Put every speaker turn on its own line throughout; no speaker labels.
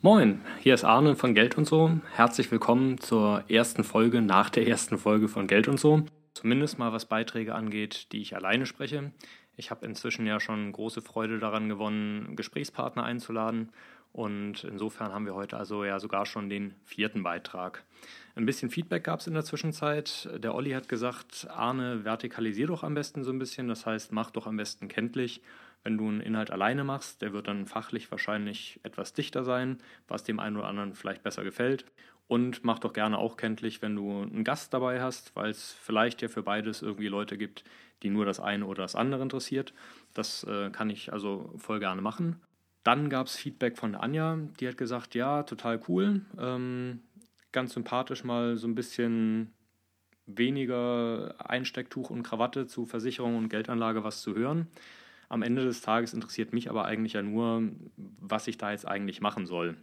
Moin, hier ist Arne von Geld und so. Herzlich willkommen zur ersten Folge nach der ersten Folge von Geld und so. Zumindest mal was Beiträge angeht, die ich alleine spreche. Ich habe inzwischen ja schon große Freude daran gewonnen, Gesprächspartner einzuladen. Und insofern haben wir heute also ja sogar schon den vierten Beitrag. Ein bisschen Feedback gab es in der Zwischenzeit. Der Olli hat gesagt, Arne, vertikalisier doch am besten so ein bisschen. Das heißt, mach doch am besten kenntlich. Wenn du einen Inhalt alleine machst, der wird dann fachlich wahrscheinlich etwas dichter sein, was dem einen oder anderen vielleicht besser gefällt. Und mach doch gerne auch kenntlich, wenn du einen Gast dabei hast, weil es vielleicht ja für beides irgendwie Leute gibt, die nur das eine oder das andere interessiert. Das äh, kann ich also voll gerne machen. Dann gab es Feedback von Anja, die hat gesagt, ja, total cool, ähm, ganz sympathisch mal so ein bisschen weniger Einstecktuch und Krawatte zu Versicherung und Geldanlage was zu hören. Am Ende des Tages interessiert mich aber eigentlich ja nur, was ich da jetzt eigentlich machen soll.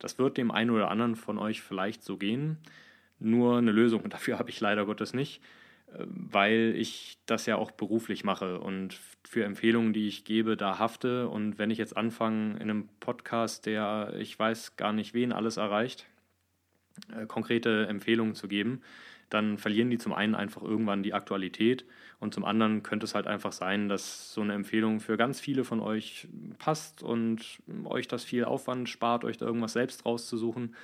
Das wird dem einen oder anderen von euch vielleicht so gehen. Nur eine Lösung dafür habe ich leider Gottes nicht, weil ich das ja auch beruflich mache und für Empfehlungen, die ich gebe, da hafte. Und wenn ich jetzt anfange in einem Podcast, der ich weiß gar nicht wen alles erreicht, äh, konkrete Empfehlungen zu geben, dann verlieren die zum einen einfach irgendwann die Aktualität und zum anderen könnte es halt einfach sein, dass so eine Empfehlung für ganz viele von euch passt und euch das viel Aufwand spart, euch da irgendwas selbst rauszusuchen.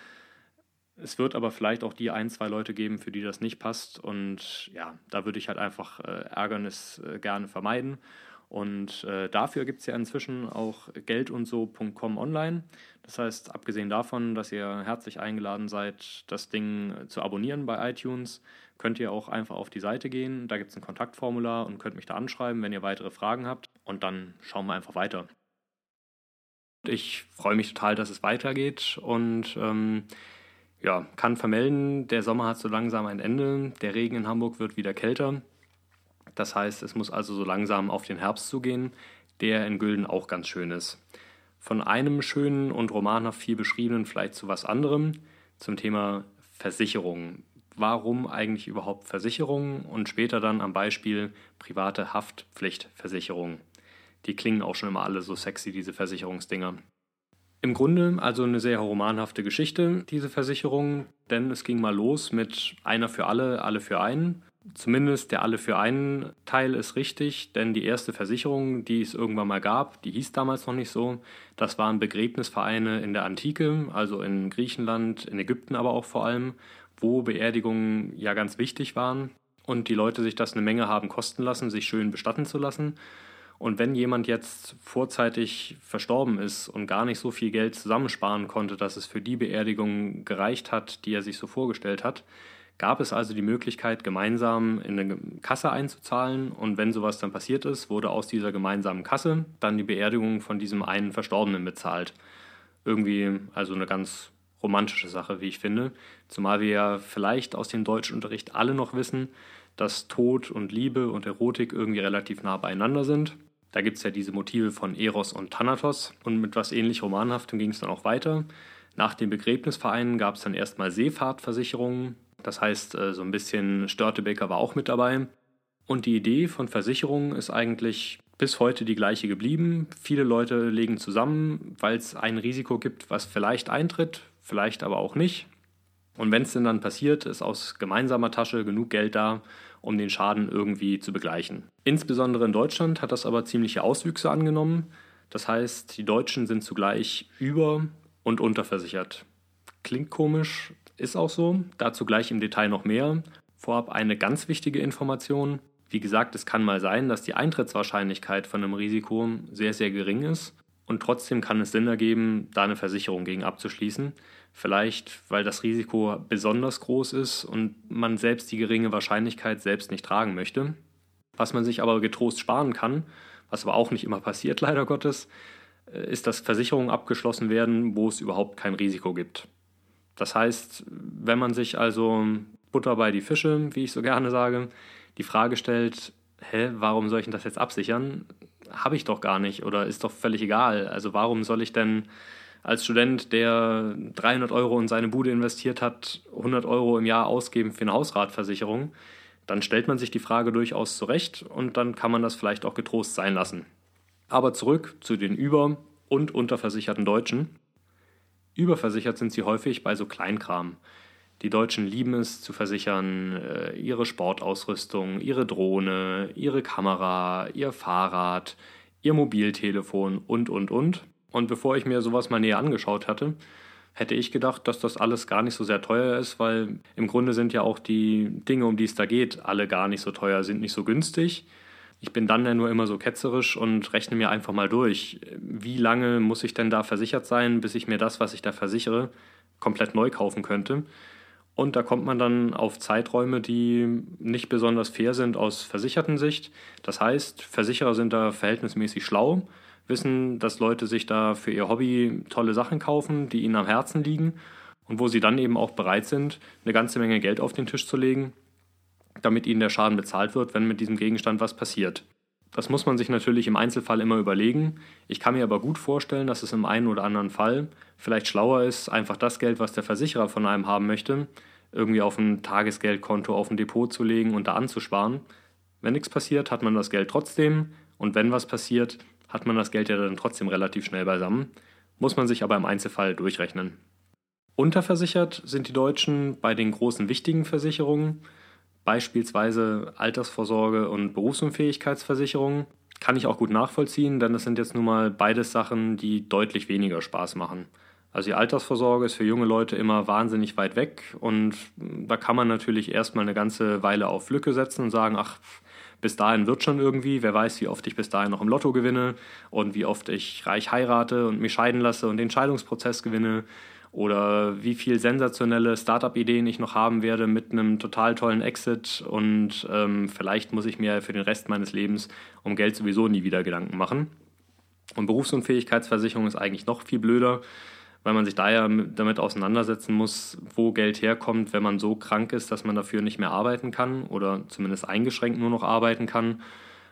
Es wird aber vielleicht auch die ein, zwei Leute geben, für die das nicht passt und ja, da würde ich halt einfach äh, Ärgernis äh, gerne vermeiden und äh, dafür gibt es ja inzwischen auch geldundso.com online. Das heißt, abgesehen davon, dass ihr herzlich eingeladen seid, das Ding zu abonnieren bei iTunes, könnt ihr auch einfach auf die Seite gehen. Da gibt es ein Kontaktformular und könnt mich da anschreiben, wenn ihr weitere Fragen habt. Und dann schauen wir einfach weiter. Ich freue mich total, dass es weitergeht und ähm, ja, kann vermelden, der Sommer hat so langsam ein Ende. Der Regen in Hamburg wird wieder kälter. Das heißt, es muss also so langsam auf den Herbst zugehen, der in Gülden auch ganz schön ist. Von einem schönen und romanhaft viel beschriebenen vielleicht zu was anderem, zum Thema Versicherung. Warum eigentlich überhaupt Versicherungen und später dann am Beispiel private Haftpflichtversicherung. Die klingen auch schon immer alle so sexy, diese Versicherungsdinger. Im Grunde also eine sehr romanhafte Geschichte, diese Versicherung, denn es ging mal los mit einer für alle, alle für einen. Zumindest der Alle für einen Teil ist richtig, denn die erste Versicherung, die es irgendwann mal gab, die hieß damals noch nicht so. Das waren Begräbnisvereine in der Antike, also in Griechenland, in Ägypten aber auch vor allem, wo Beerdigungen ja ganz wichtig waren und die Leute sich das eine Menge haben kosten lassen, sich schön bestatten zu lassen. Und wenn jemand jetzt vorzeitig verstorben ist und gar nicht so viel Geld zusammensparen konnte, dass es für die Beerdigung gereicht hat, die er sich so vorgestellt hat, gab es also die Möglichkeit, gemeinsam in eine Kasse einzuzahlen. Und wenn sowas dann passiert ist, wurde aus dieser gemeinsamen Kasse dann die Beerdigung von diesem einen Verstorbenen bezahlt. Irgendwie also eine ganz romantische Sache, wie ich finde. Zumal wir ja vielleicht aus dem Deutschunterricht alle noch wissen, dass Tod und Liebe und Erotik irgendwie relativ nah beieinander sind. Da gibt es ja diese Motive von Eros und Thanatos. Und mit was ähnlich Romanhaftem ging es dann auch weiter. Nach den Begräbnisvereinen gab es dann erstmal Seefahrtversicherungen, das heißt, äh, so ein bisschen Störtebeker war auch mit dabei. Und die Idee von Versicherungen ist eigentlich bis heute die gleiche geblieben. Viele Leute legen zusammen, weil es ein Risiko gibt, was vielleicht eintritt, vielleicht aber auch nicht. Und wenn es denn dann passiert, ist aus gemeinsamer Tasche genug Geld da, um den Schaden irgendwie zu begleichen. Insbesondere in Deutschland hat das aber ziemliche Auswüchse angenommen. Das heißt, die Deutschen sind zugleich über- und unterversichert. Klingt komisch, ist auch so. Dazu gleich im Detail noch mehr. Vorab eine ganz wichtige Information. Wie gesagt, es kann mal sein, dass die Eintrittswahrscheinlichkeit von einem Risiko sehr, sehr gering ist. Und trotzdem kann es Sinn ergeben, da eine Versicherung gegen abzuschließen. Vielleicht, weil das Risiko besonders groß ist und man selbst die geringe Wahrscheinlichkeit selbst nicht tragen möchte. Was man sich aber getrost sparen kann, was aber auch nicht immer passiert, leider Gottes, äh, ist, dass Versicherungen abgeschlossen werden, wo es überhaupt kein Risiko gibt. Das heißt, wenn man sich also Butter bei die Fische, wie ich so gerne sage, die Frage stellt, hä, warum soll ich denn das jetzt absichern? Habe ich doch gar nicht oder ist doch völlig egal. Also warum soll ich denn als Student, der 300 Euro in seine Bude investiert hat, 100 Euro im Jahr ausgeben für eine Hausratversicherung? Dann stellt man sich die Frage durchaus zurecht und dann kann man das vielleicht auch getrost sein lassen. Aber zurück zu den über- und unterversicherten Deutschen. Überversichert sind sie häufig bei so Kleinkram. Die Deutschen lieben es zu versichern, äh, ihre Sportausrüstung, ihre Drohne, ihre Kamera, ihr Fahrrad, ihr Mobiltelefon und, und, und. Und bevor ich mir sowas mal näher angeschaut hatte, hätte ich gedacht, dass das alles gar nicht so sehr teuer ist, weil im Grunde sind ja auch die Dinge, um die es da geht, alle gar nicht so teuer, sind nicht so günstig. Ich bin dann ja nur immer so ketzerisch und rechne mir einfach mal durch, wie lange muss ich denn da versichert sein, bis ich mir das, was ich da versichere, komplett neu kaufen könnte. Und da kommt man dann auf Zeiträume, die nicht besonders fair sind aus Versichertensicht. Das heißt, Versicherer sind da verhältnismäßig schlau, wissen, dass Leute sich da für ihr Hobby tolle Sachen kaufen, die ihnen am Herzen liegen und wo sie dann eben auch bereit sind, eine ganze Menge Geld auf den Tisch zu legen, damit ihnen der Schaden bezahlt wird, wenn mit diesem Gegenstand was passiert. Das muss man sich natürlich im Einzelfall immer überlegen. Ich kann mir aber gut vorstellen, dass es im einen oder anderen Fall vielleicht schlauer ist, einfach das Geld, was der Versicherer von einem haben möchte, irgendwie auf ein Tagesgeldkonto, auf ein Depot zu legen und da anzusparen. Wenn nichts passiert, hat man das Geld trotzdem und wenn was passiert, hat man das Geld ja dann trotzdem relativ schnell beisammen, muss man sich aber im Einzelfall durchrechnen. Unterversichert sind die Deutschen bei den großen wichtigen Versicherungen, beispielsweise Altersvorsorge und Berufsunfähigkeitsversicherungen. Kann ich auch gut nachvollziehen, denn das sind jetzt nun mal beides Sachen, die deutlich weniger Spaß machen. Also die Altersvorsorge ist für junge Leute immer wahnsinnig weit weg und da kann man natürlich erstmal eine ganze Weile auf Lücke setzen und sagen, ach, bis dahin wird schon irgendwie, wer weiß, wie oft ich bis dahin noch im Lotto gewinne und wie oft ich reich heirate und mich scheiden lasse und den Scheidungsprozess gewinne oder wie viel sensationelle Startup-Ideen ich noch haben werde mit einem total tollen Exit und ähm, vielleicht muss ich mir für den Rest meines Lebens um Geld sowieso nie wieder Gedanken machen. Und Berufsunfähigkeitsversicherung ist eigentlich noch viel blöder, weil man sich da ja damit auseinandersetzen muss, wo Geld herkommt, wenn man so krank ist, dass man dafür nicht mehr arbeiten kann oder zumindest eingeschränkt nur noch arbeiten kann.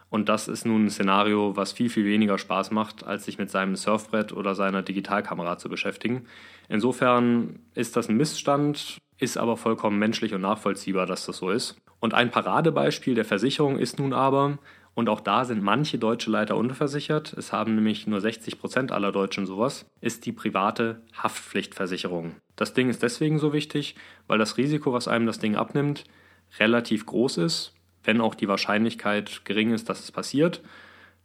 Und das ist nun ein Szenario, was viel, viel weniger Spaß macht, als sich mit seinem Surfbrett oder seiner Digitalkamera zu beschäftigen. Insofern ist das ein Missstand, ist aber vollkommen menschlich und nachvollziehbar, dass das so ist. Und ein Paradebeispiel der Versicherung ist nun aber, und auch da sind manche deutsche Leiter unterversichert, es haben nämlich nur 60 Prozent aller Deutschen sowas, ist die private Haftpflichtversicherung. Das Ding ist deswegen so wichtig, weil das Risiko, was einem das Ding abnimmt, relativ groß ist, wenn auch die Wahrscheinlichkeit gering ist, dass es passiert.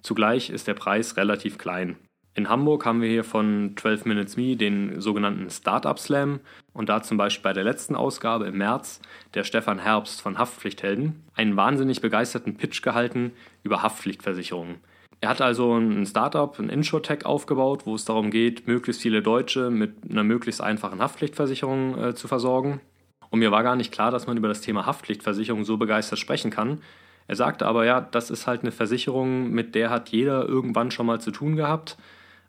Zugleich ist der Preis relativ klein. In Hamburg haben wir hier von 12 Minutes Me den sogenannten Startup Slam und da zum Beispiel bei der letzten Ausgabe im März der Stefan Herbst von Haftpflichthelden einen wahnsinnig begeisterten Pitch gehalten über Haftpflichtversicherungen. Er hat also ein Startup, ein Insurtech aufgebaut, wo es darum geht, möglichst viele Deutsche mit einer möglichst einfachen Haftpflichtversicherung äh, zu versorgen. Und mir war gar nicht klar, dass man über das Thema Haftpflichtversicherung so begeistert sprechen kann. Er sagte aber, ja, das ist halt eine Versicherung, mit der hat jeder irgendwann schon mal zu tun gehabt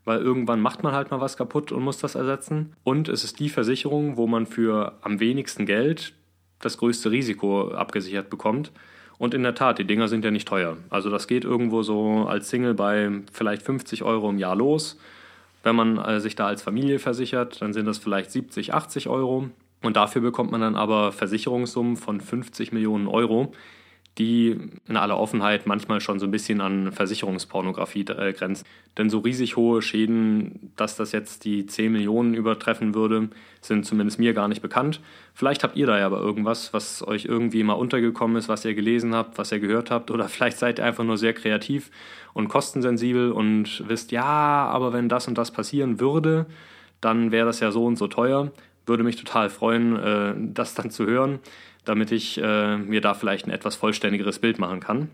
weil irgendwann macht man halt mal was kaputt und muss das ersetzen. Und es ist die Versicherung, wo man für am wenigsten Geld das größte Risiko abgesichert bekommt. Und in der Tat, die Dinger sind ja nicht teuer. Also das geht irgendwo so als Single bei vielleicht 50 Euro im Jahr los. Wenn man äh, sich da als Familie versichert, dann sind das vielleicht 70, 80 Euro. Und dafür bekommt man dann aber Versicherungssummen von 50 Millionen Euro, die in aller Offenheit manchmal schon so ein bisschen an Versicherungspornografie äh, grenzen. Denn so riesig hohe Schäden, dass das jetzt die 10 Millionen übertreffen würde, sind zumindest mir gar nicht bekannt. Vielleicht habt ihr da ja aber irgendwas, was euch irgendwie mal untergekommen ist, was ihr gelesen habt, was ihr gehört habt. Oder vielleicht seid ihr einfach nur sehr kreativ und kostensensibel und wisst, ja, aber wenn das und das passieren würde, dann wäre das ja so und so teuer. Würde mich total freuen, äh, das dann zu hören damit ich äh, mir da vielleicht ein etwas vollständigeres Bild machen kann.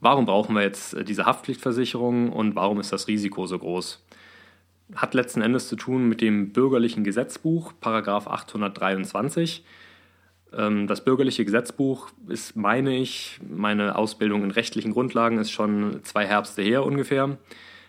Warum brauchen wir jetzt äh, diese Haftpflichtversicherung und warum ist das Risiko so groß? Hat letzten Endes zu tun mit dem bürgerlichen Gesetzbuch, Paragraph 823. Ähm, das bürgerliche Gesetzbuch ist, meine ich, meine Ausbildung in rechtlichen Grundlagen ist schon zwei Herbste her ungefähr.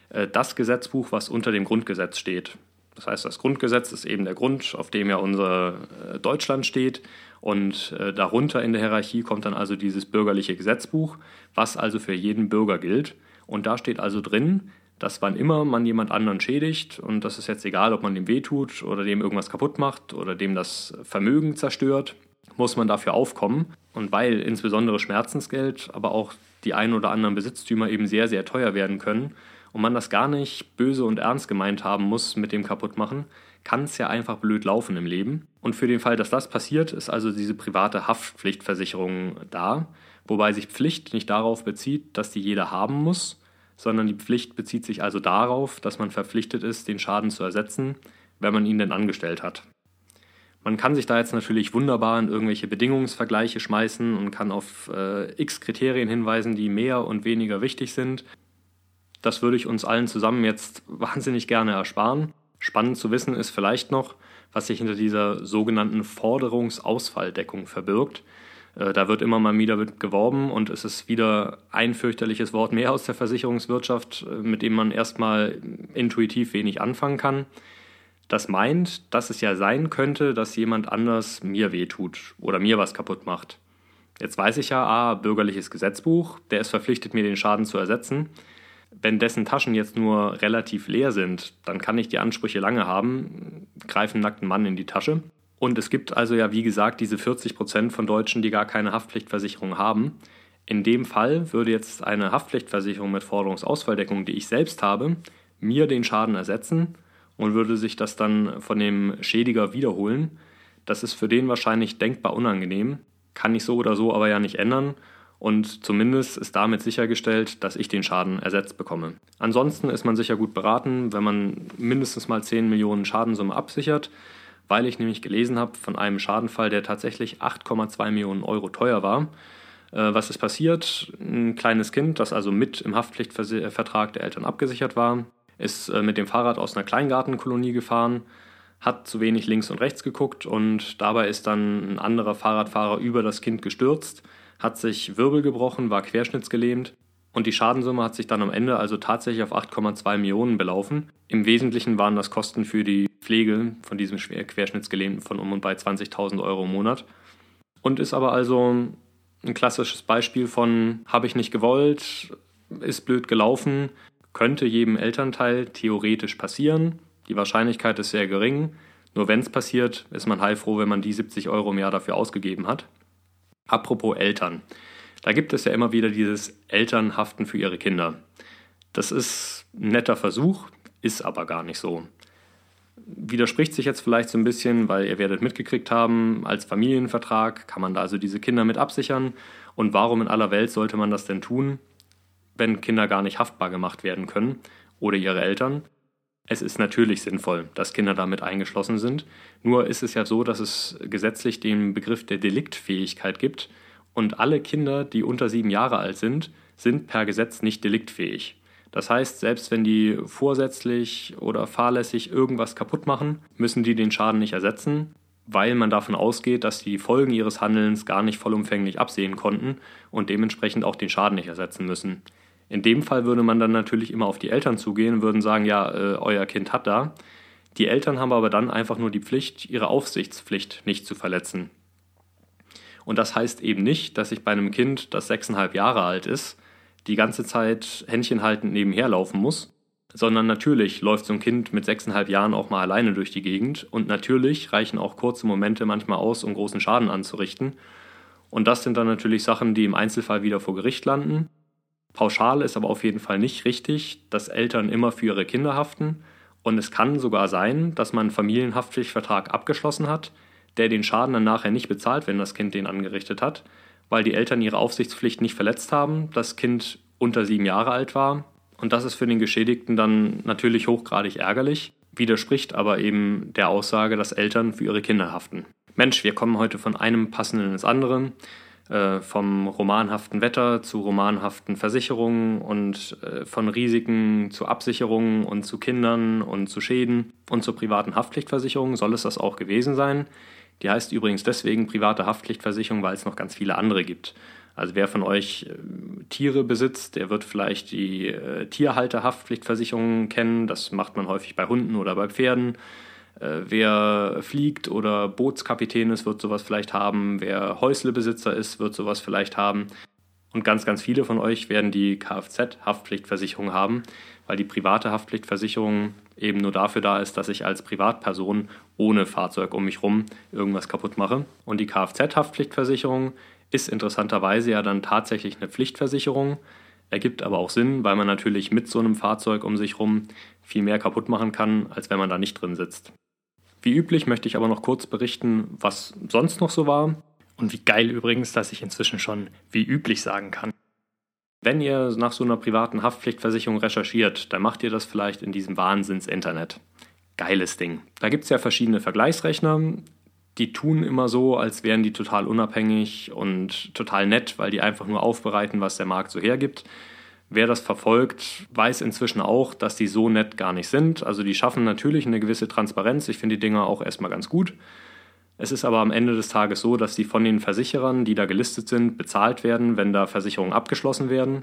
Äh, das Gesetzbuch, was unter dem Grundgesetz steht. Das heißt, das Grundgesetz ist eben der Grund, auf dem ja unser äh, Deutschland steht. Und äh, darunter in der Hierarchie kommt dann also dieses bürgerliche Gesetzbuch, was also für jeden Bürger gilt. Und da steht also drin, dass wann immer man jemand anderen schädigt, und das ist jetzt egal, ob man dem wehtut oder dem irgendwas kaputt macht oder dem das Vermögen zerstört, muss man dafür aufkommen. Und weil insbesondere Schmerzensgeld, aber auch die ein oder anderen Besitztümer eben sehr, sehr teuer werden können und man das gar nicht böse und ernst gemeint haben muss mit dem Kaputtmachen, kann es ja einfach blöd laufen im Leben. Und für den Fall, dass das passiert, ist also diese private Haftpflichtversicherung da, wobei sich Pflicht nicht darauf bezieht, dass die jeder haben muss, sondern die Pflicht bezieht sich also darauf, dass man verpflichtet ist, den Schaden zu ersetzen, wenn man ihn denn angestellt hat. Man kann sich da jetzt natürlich wunderbar in irgendwelche Bedingungsvergleiche schmeißen und kann auf äh, x Kriterien hinweisen, die mehr und weniger wichtig sind. Das würde ich uns allen zusammen jetzt wahnsinnig gerne ersparen. Spannend zu wissen ist vielleicht noch, was sich hinter dieser sogenannten Forderungsausfalldeckung verbirgt. Äh, da wird immer mal wieder geworben und es ist wieder ein fürchterliches Wort mehr aus der Versicherungswirtschaft, äh, mit dem man erstmal intuitiv wenig anfangen kann. Das meint, dass es ja sein könnte, dass jemand anders mir wehtut oder mir was kaputt macht. Jetzt weiß ich ja, ah, bürgerliches Gesetzbuch, der ist verpflichtet, mir den Schaden zu ersetzen. Wenn dessen Taschen jetzt nur relativ leer sind, dann kann ich die Ansprüche lange haben, greifen nackten Mann in die Tasche. Und es gibt also ja, wie gesagt, diese 40 Prozent von Deutschen, die gar keine Haftpflichtversicherung haben. In dem Fall würde jetzt eine Haftpflichtversicherung mit Forderungsausfalldeckung, die ich selbst habe, mir den Schaden ersetzen und würde sich das dann von dem Schädiger wiederholen. Das ist für den wahrscheinlich denkbar unangenehm, kann ich so oder so aber ja nicht ändern und zumindest ist damit sichergestellt, dass ich den Schaden ersetzt bekomme. Ansonsten ist man sicher gut beraten, wenn man mindestens mal 10 Millionen Schadensumme absichert, weil ich nämlich gelesen habe von einem Schadenfall, der tatsächlich 8,2 Millionen Euro teuer war. Äh, was ist passiert? Ein kleines Kind, das also mit im Haftpflichtvertrag der Eltern abgesichert war, ist äh, mit dem Fahrrad aus einer Kleingartenkolonie gefahren, hat zu wenig links und rechts geguckt und dabei ist dann ein anderer Fahrradfahrer über das Kind gestürzt, hat sich Wirbel gebrochen, war querschnittsgelähmt und die Schadensumme hat sich dann am Ende also tatsächlich auf 8,2 Millionen belaufen. Im Wesentlichen waren das Kosten für die Pflege von diesem Querschnittsgelähmten von um und bei 20.000 Euro im Monat. Und ist aber also ein klassisches Beispiel von habe ich nicht gewollt, ist blöd gelaufen, könnte jedem Elternteil theoretisch passieren. Die Wahrscheinlichkeit ist sehr gering. Nur wenn es passiert, ist man heilfroh, wenn man die 70 Euro im Jahr dafür ausgegeben hat. Apropos Eltern. Da gibt es ja immer wieder dieses Elternhaften für ihre Kinder. Das ist ein netter Versuch, ist aber gar nicht so. Widerspricht sich jetzt vielleicht so ein bisschen, weil ihr werdet mitgekriegt haben, als Familienvertrag kann man da also diese Kinder mit absichern. Und warum in aller Welt sollte man das denn tun? wenn Kinder gar nicht haftbar gemacht werden können oder ihre Eltern. Es ist natürlich sinnvoll, dass Kinder damit eingeschlossen sind. Nur ist es ja so, dass es gesetzlich den Begriff der Deliktfähigkeit gibt und alle Kinder, die unter sieben Jahre alt sind, sind per Gesetz nicht deliktfähig. Das heißt, selbst wenn die vorsätzlich oder fahrlässig irgendwas kaputt machen, müssen die den Schaden nicht ersetzen, weil man davon ausgeht, dass die Folgen ihres Handelns gar nicht vollumfänglich absehen konnten und dementsprechend auch den Schaden nicht ersetzen müssen. In dem Fall würde man dann natürlich immer auf die Eltern zugehen und würden sagen, ja, äh, euer Kind hat da. Die Eltern haben aber dann einfach nur die Pflicht, ihre Aufsichtspflicht nicht zu verletzen. Und das heißt eben nicht, dass ich bei einem Kind, das sechseinhalb Jahre alt ist, die ganze Zeit händchenhaltend nebenher laufen muss, sondern natürlich läuft so ein Kind mit sechseinhalb Jahren auch mal alleine durch die Gegend und natürlich reichen auch kurze Momente manchmal aus, um großen Schaden anzurichten. Und das sind dann natürlich Sachen, die im Einzelfall wieder vor Gericht landen Pauschal ist aber auf jeden Fall nicht richtig, dass Eltern immer für ihre Kinder haften. Und es kann sogar sein, dass man einen Familienhaftpflichtvertrag abgeschlossen hat, der den Schaden dann nachher nicht bezahlt, wenn das Kind den angerichtet hat, weil die Eltern ihre Aufsichtspflicht nicht verletzt haben, das Kind unter sieben Jahre alt war. Und das ist für den Geschädigten dann natürlich hochgradig ärgerlich, widerspricht aber eben der Aussage, dass Eltern für ihre Kinder haften. Mensch, wir kommen heute von einem passenden ins andere. Äh, vom romanhaften Wetter zu romanhaften Versicherungen und äh, von Risiken zu Absicherungen und zu Kindern und zu Schäden und zur privaten Haftpflichtversicherung soll es das auch gewesen sein. Die heißt übrigens deswegen private Haftpflichtversicherung, weil es noch ganz viele andere gibt. Also wer von euch äh, Tiere besitzt, der wird vielleicht die äh, Tierhalterhaftpflichtversicherung kennen. Das macht man häufig bei Hunden oder bei Pferden. Äh, wer fliegt oder Bootskapitän ist, wird sowas vielleicht haben. Wer Häuslebesitzer ist, wird sowas vielleicht haben. Und ganz, ganz viele von euch werden die Kfz-Haftpflichtversicherung haben, weil die private Haftpflichtversicherung eben nur dafür da ist, dass ich als Privatperson ohne Fahrzeug um mich rum irgendwas kaputt mache. Und die Kfz-Haftpflichtversicherung ist interessanterweise ja dann tatsächlich eine Pflichtversicherung, Ergibt aber auch Sinn, weil man natürlich mit so einem Fahrzeug um sich rum viel mehr kaputt machen kann, als wenn man da nicht drin sitzt. Wie üblich möchte ich aber noch kurz berichten, was sonst noch so war. Und wie geil übrigens, dass ich inzwischen schon wie üblich sagen kann. Wenn ihr nach so einer privaten Haftpflichtversicherung recherchiert, dann macht ihr das vielleicht in diesem Wahnsinns-Internet. Geiles Ding. Da gibt es ja verschiedene Vergleichsrechner. Die tun immer so, als wären die total unabhängig und total nett, weil die einfach nur aufbereiten, was der Markt so hergibt. Wer das verfolgt, weiß inzwischen auch, dass die so nett gar nicht sind. Also die schaffen natürlich eine gewisse Transparenz. Ich finde die Dinger auch erstmal ganz gut. Es ist aber am Ende des Tages so, dass die von den Versicherern, die da gelistet sind, bezahlt werden, wenn da Versicherungen abgeschlossen werden.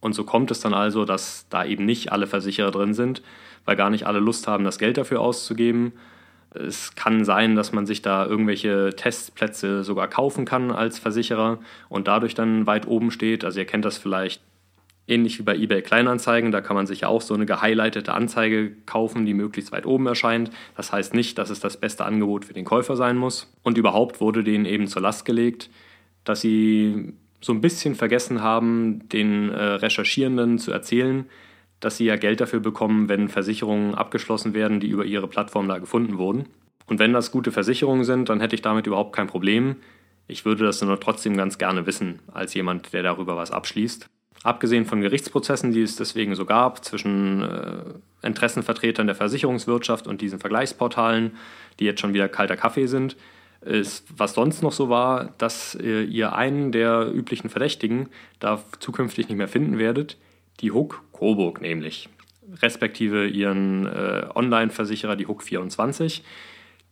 Und so kommt es dann also, dass da eben nicht alle Versicherer drin sind, weil gar nicht alle Lust haben, das Geld dafür auszugeben. Es kann sein, dass man sich da irgendwelche Testplätze sogar kaufen kann als Versicherer und dadurch dann weit oben steht. Also ihr kennt das vielleicht ähnlich wie bei eBay Kleinanzeigen, da kann man sich ja auch so eine gehighlightete Anzeige kaufen, die möglichst weit oben erscheint. Das heißt nicht, dass es das beste Angebot für den Käufer sein muss. Und überhaupt wurde denen eben zur Last gelegt, dass sie so ein bisschen vergessen haben, den äh, Recherchierenden zu erzählen, dass sie ja Geld dafür bekommen, wenn Versicherungen abgeschlossen werden, die über ihre Plattform da gefunden wurden. Und wenn das gute Versicherungen sind, dann hätte ich damit überhaupt kein Problem. Ich würde das nur trotzdem ganz gerne wissen, als jemand, der darüber was abschließt. Abgesehen von Gerichtsprozessen, die es deswegen so gab, zwischen äh, Interessenvertretern der Versicherungswirtschaft und diesen Vergleichsportalen, die jetzt schon wieder kalter Kaffee sind, ist, was sonst noch so war, dass äh, ihr einen der üblichen Verdächtigen da zukünftig nicht mehr finden werdet, die Hook Coburg nämlich, respektive ihren äh, Online-Versicherer, die Hook 24.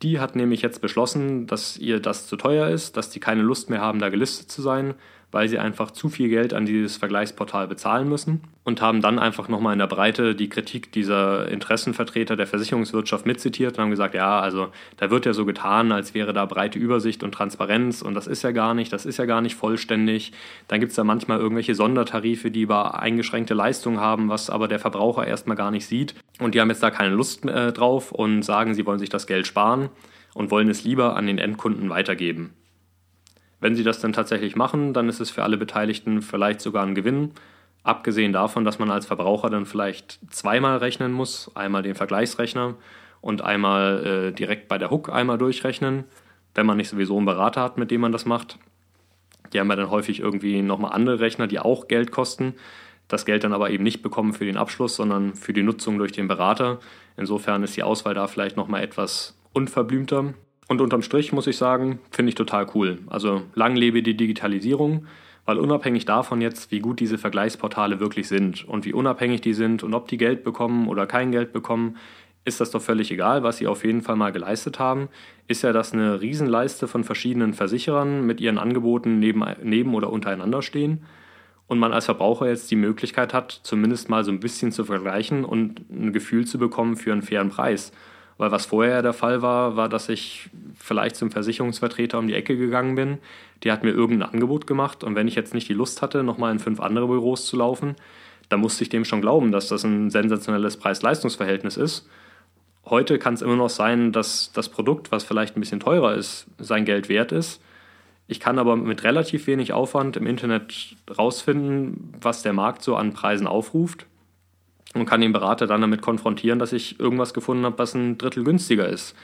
Die hat nämlich jetzt beschlossen, dass ihr das zu teuer ist, dass sie keine Lust mehr haben, da gelistet zu sein weil sie einfach zu viel Geld an dieses Vergleichsportal bezahlen müssen und haben dann einfach nochmal in der Breite die Kritik dieser Interessenvertreter der Versicherungswirtschaft mitzitiert und haben gesagt, ja, also da wird ja so getan, als wäre da breite Übersicht und Transparenz und das ist ja gar nicht, das ist ja gar nicht vollständig. Dann gibt es da manchmal irgendwelche Sondertarife, die über eingeschränkte Leistung haben, was aber der Verbraucher erstmal gar nicht sieht und die haben jetzt da keine Lust äh, drauf und sagen, sie wollen sich das Geld sparen und wollen es lieber an den Endkunden weitergeben. Wenn sie das dann tatsächlich machen, dann ist es für alle Beteiligten vielleicht sogar ein Gewinn. Abgesehen davon, dass man als Verbraucher dann vielleicht zweimal rechnen muss, einmal den Vergleichsrechner und einmal äh, direkt bei der Hook einmal durchrechnen, wenn man nicht sowieso einen Berater hat, mit dem man das macht. Die haben ja dann häufig irgendwie nochmal andere Rechner, die auch Geld kosten. Das Geld dann aber eben nicht bekommen für den Abschluss, sondern für die Nutzung durch den Berater. Insofern ist die Auswahl da vielleicht nochmal etwas unverblümter. Und unterm Strich muss ich sagen, finde ich total cool. Also lang lebe die Digitalisierung, weil unabhängig davon jetzt, wie gut diese Vergleichsportale wirklich sind und wie unabhängig die sind und ob die Geld bekommen oder kein Geld bekommen, ist das doch völlig egal, was sie auf jeden Fall mal geleistet haben. Ist ja das eine Riesenleiste von verschiedenen Versicherern mit ihren Angeboten neben, neben oder untereinander stehen und man als Verbraucher jetzt die Möglichkeit hat, zumindest mal so ein bisschen zu vergleichen und ein Gefühl zu bekommen für einen fairen Preis. Weil was vorher der Fall war, war, dass ich vielleicht zum Versicherungsvertreter um die Ecke gegangen bin. Die hat mir irgendein Angebot gemacht und wenn ich jetzt nicht die Lust hatte, nochmal in fünf andere Büros zu laufen, dann musste ich dem schon glauben, dass das ein sensationelles Preis-Leistungs-Verhältnis ist. Heute kann es immer noch sein, dass das Produkt, was vielleicht ein bisschen teurer ist, sein Geld wert ist. Ich kann aber mit relativ wenig Aufwand im Internet rausfinden, was der Markt so an Preisen aufruft und kann den Berater dann damit konfrontieren, dass ich irgendwas gefunden habe, was ein Drittel günstiger ist.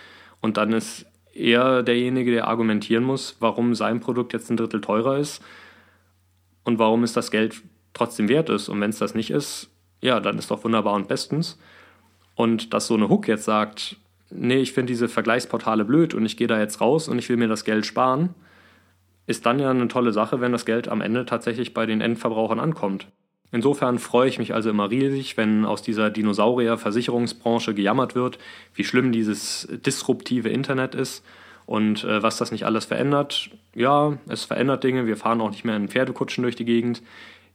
Und dann ist er derjenige, der argumentieren muss, warum sein Produkt jetzt ein Drittel teurer ist und warum es das Geld trotzdem wert ist. Und wenn es das nicht ist, ja, dann ist doch wunderbar und bestens. Und dass so eine Hook jetzt sagt, nee, ich finde diese Vergleichsportale blöd und ich gehe da jetzt raus und ich will mir das Geld sparen, ist dann ja eine tolle Sache, wenn das Geld am Ende tatsächlich bei den Endverbrauchern ankommt. Insofern freue ich mich also immer riesig, wenn aus dieser Dinosaurier-Versicherungsbranche gejammert wird, wie schlimm dieses disruptive Internet ist und äh, was das nicht alles verändert. Ja, es verändert Dinge. Wir fahren auch nicht mehr in Pferdekutschen durch die Gegend.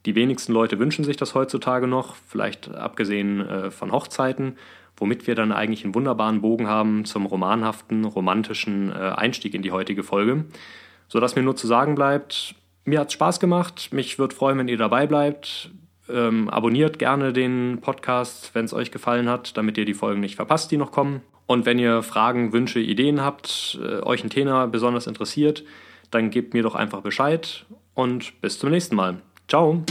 Die wenigsten Leute wünschen sich das heutzutage noch, vielleicht abgesehen äh, von Hochzeiten, womit wir dann eigentlich einen wunderbaren Bogen haben zum romanhaften, romantischen äh, Einstieg in die heutige Folge. Sodass mir nur zu sagen bleibt, mir hat es Spaß gemacht. Mich würde freuen, wenn ihr dabei bleibt. Ähm, abonniert gerne den Podcast, wenn es euch gefallen hat, damit ihr die Folgen nicht verpasst, die noch kommen. Und wenn ihr Fragen, Wünsche, Ideen habt, äh, euch ein Thema besonders interessiert, dann gebt mir doch einfach Bescheid und bis zum nächsten Mal. Ciao!